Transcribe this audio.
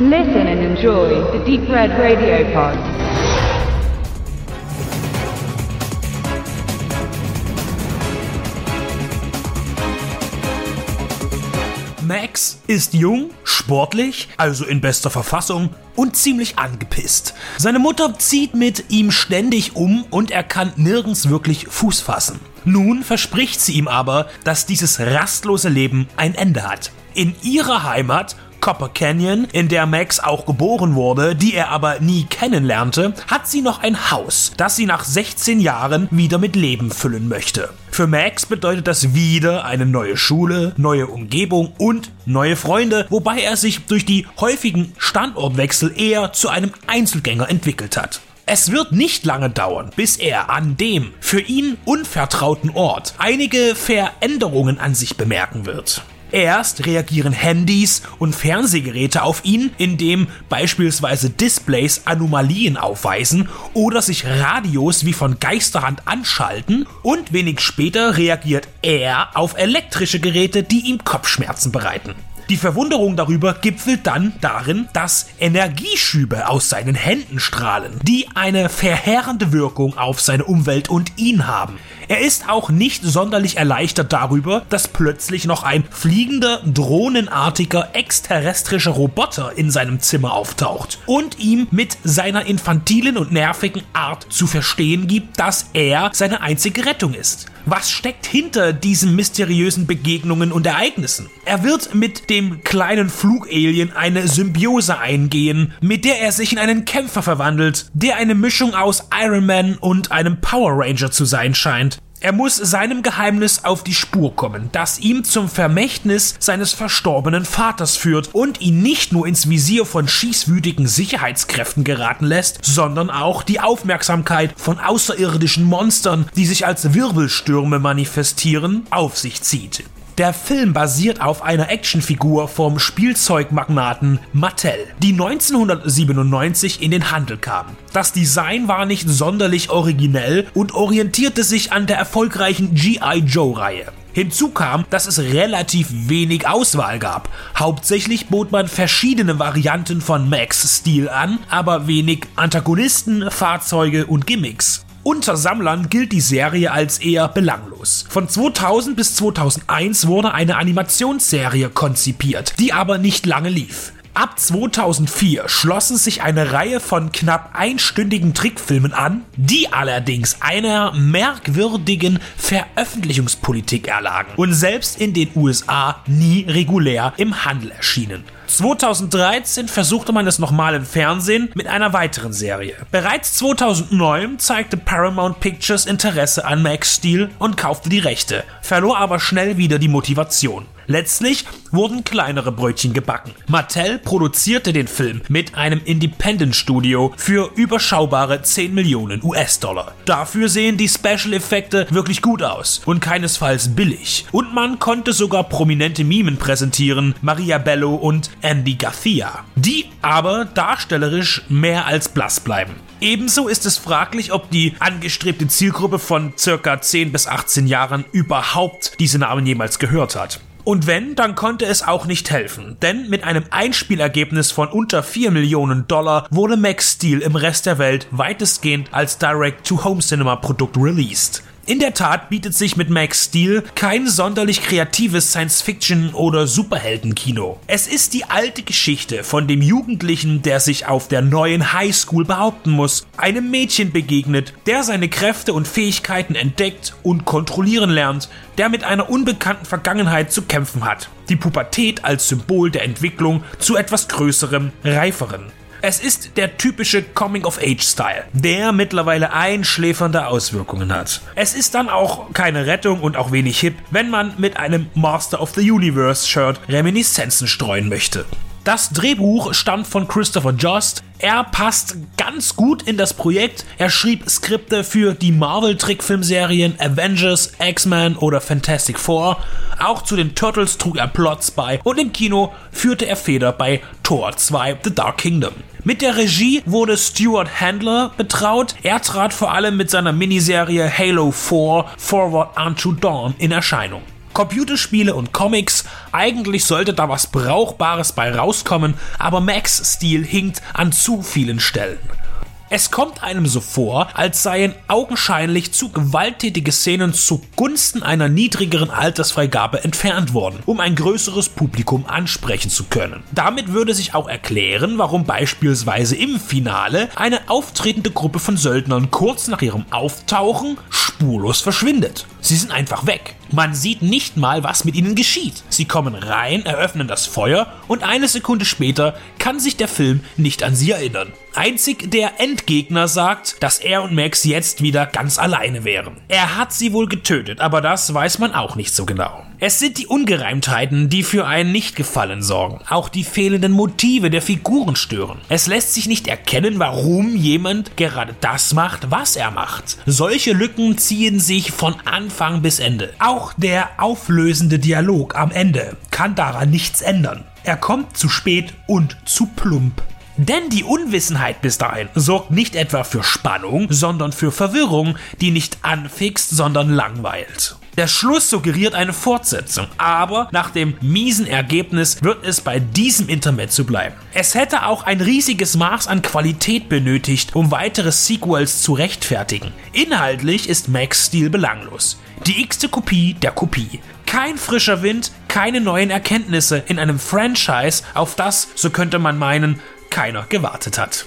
Listen and enjoy the Deep Red Radio Pod. Max ist jung, sportlich, also in bester Verfassung und ziemlich angepisst. Seine Mutter zieht mit ihm ständig um und er kann nirgends wirklich Fuß fassen. Nun verspricht sie ihm aber, dass dieses rastlose Leben ein Ende hat. In ihrer Heimat Copper Canyon, in der Max auch geboren wurde, die er aber nie kennenlernte, hat sie noch ein Haus, das sie nach 16 Jahren wieder mit Leben füllen möchte. Für Max bedeutet das wieder eine neue Schule, neue Umgebung und neue Freunde, wobei er sich durch die häufigen Standortwechsel eher zu einem Einzelgänger entwickelt hat. Es wird nicht lange dauern, bis er an dem für ihn unvertrauten Ort einige Veränderungen an sich bemerken wird. Erst reagieren Handys und Fernsehgeräte auf ihn, indem beispielsweise Displays Anomalien aufweisen oder sich Radios wie von Geisterhand anschalten und wenig später reagiert er auf elektrische Geräte, die ihm Kopfschmerzen bereiten. Die Verwunderung darüber gipfelt dann darin, dass Energieschübe aus seinen Händen strahlen, die eine verheerende Wirkung auf seine Umwelt und ihn haben. Er ist auch nicht sonderlich erleichtert darüber, dass plötzlich noch ein fliegender, drohnenartiger, exterrestrischer Roboter in seinem Zimmer auftaucht und ihm mit seiner infantilen und nervigen Art zu verstehen gibt, dass er seine einzige Rettung ist. Was steckt hinter diesen mysteriösen Begegnungen und Ereignissen? Er wird mit dem kleinen Flugalien eine Symbiose eingehen, mit der er sich in einen Kämpfer verwandelt, der eine Mischung aus Iron Man und einem Power Ranger zu sein scheint. Er muss seinem Geheimnis auf die Spur kommen, das ihm zum Vermächtnis seines verstorbenen Vaters führt und ihn nicht nur ins Visier von schießwütigen Sicherheitskräften geraten lässt, sondern auch die Aufmerksamkeit von außerirdischen Monstern, die sich als Wirbelstürme manifestieren, auf sich zieht. Der Film basiert auf einer Actionfigur vom Spielzeugmagnaten Mattel, die 1997 in den Handel kam. Das Design war nicht sonderlich originell und orientierte sich an der erfolgreichen G.I. Joe-Reihe. Hinzu kam, dass es relativ wenig Auswahl gab. Hauptsächlich bot man verschiedene Varianten von Max Stil an, aber wenig Antagonisten, Fahrzeuge und Gimmicks. Unter Sammlern gilt die Serie als eher belanglos. Von 2000 bis 2001 wurde eine Animationsserie konzipiert, die aber nicht lange lief. Ab 2004 schlossen sich eine Reihe von knapp einstündigen Trickfilmen an, die allerdings einer merkwürdigen Veröffentlichungspolitik erlagen und selbst in den USA nie regulär im Handel erschienen. 2013 versuchte man es nochmal im Fernsehen mit einer weiteren Serie. Bereits 2009 zeigte Paramount Pictures Interesse an Max Steel und kaufte die Rechte, verlor aber schnell wieder die Motivation. Letztlich wurden kleinere Brötchen gebacken. Mattel produzierte den Film mit einem Independent-Studio für überschaubare 10 Millionen US-Dollar. Dafür sehen die Special-Effekte wirklich gut aus und keinesfalls billig. Und man konnte sogar prominente Mimen präsentieren, Maria Bello und Andy Garcia, die aber darstellerisch mehr als blass bleiben. Ebenso ist es fraglich, ob die angestrebte Zielgruppe von circa 10 bis 18 Jahren überhaupt diese Namen jemals gehört hat. Und wenn, dann konnte es auch nicht helfen, denn mit einem Einspielergebnis von unter 4 Millionen Dollar wurde Max Steel im Rest der Welt weitestgehend als Direct-to-Home-Cinema-Produkt released. In der Tat bietet sich mit Max Steel kein sonderlich kreatives Science-Fiction- oder Superheldenkino. Es ist die alte Geschichte von dem Jugendlichen, der sich auf der neuen Highschool behaupten muss, einem Mädchen begegnet, der seine Kräfte und Fähigkeiten entdeckt und kontrollieren lernt, der mit einer unbekannten Vergangenheit zu kämpfen hat. Die Pubertät als Symbol der Entwicklung zu etwas Größerem, Reiferen. Es ist der typische Coming-of-Age-Style, der mittlerweile einschläfernde Auswirkungen hat. Es ist dann auch keine Rettung und auch wenig hip, wenn man mit einem Master of the Universe-Shirt Reminiszenzen streuen möchte. Das Drehbuch stammt von Christopher Jost. Er passt ganz gut in das Projekt. Er schrieb Skripte für die Marvel-Trickfilmserien Avengers, X-Men oder Fantastic Four. Auch zu den Turtles trug er Plots bei und im Kino führte er Feder bei Thor 2 The Dark Kingdom. Mit der Regie wurde Stuart Handler betraut. Er trat vor allem mit seiner Miniserie Halo 4 Forward Unto Dawn in Erscheinung. Computerspiele und Comics, eigentlich sollte da was Brauchbares bei rauskommen, aber Max Stil hinkt an zu vielen Stellen. Es kommt einem so vor, als seien augenscheinlich zu gewalttätige Szenen zugunsten einer niedrigeren Altersfreigabe entfernt worden, um ein größeres Publikum ansprechen zu können. Damit würde sich auch erklären, warum beispielsweise im Finale eine auftretende Gruppe von Söldnern kurz nach ihrem Auftauchen spurlos verschwindet. Sie sind einfach weg. Man sieht nicht mal, was mit ihnen geschieht. Sie kommen rein, eröffnen das Feuer und eine Sekunde später kann sich der Film nicht an sie erinnern. Einzig der Endgegner sagt, dass er und Max jetzt wieder ganz alleine wären. Er hat sie wohl getötet, aber das weiß man auch nicht so genau. Es sind die Ungereimtheiten, die für ein Nichtgefallen sorgen. Auch die fehlenden Motive der Figuren stören. Es lässt sich nicht erkennen, warum jemand gerade das macht, was er macht. Solche Lücken ziehen sich von Anfang bis Ende. Auch der auflösende Dialog am Ende kann daran nichts ändern. Er kommt zu spät und zu plump. Denn die Unwissenheit bis dahin sorgt nicht etwa für Spannung, sondern für Verwirrung, die nicht anfixt, sondern langweilt. Der Schluss suggeriert eine Fortsetzung, aber nach dem miesen Ergebnis wird es bei diesem Intermezzo bleiben. Es hätte auch ein riesiges Maß an Qualität benötigt, um weitere Sequels zu rechtfertigen. Inhaltlich ist Max Stil belanglos. Die x-te Kopie der Kopie. Kein frischer Wind, keine neuen Erkenntnisse in einem Franchise, auf das, so könnte man meinen, keiner gewartet hat.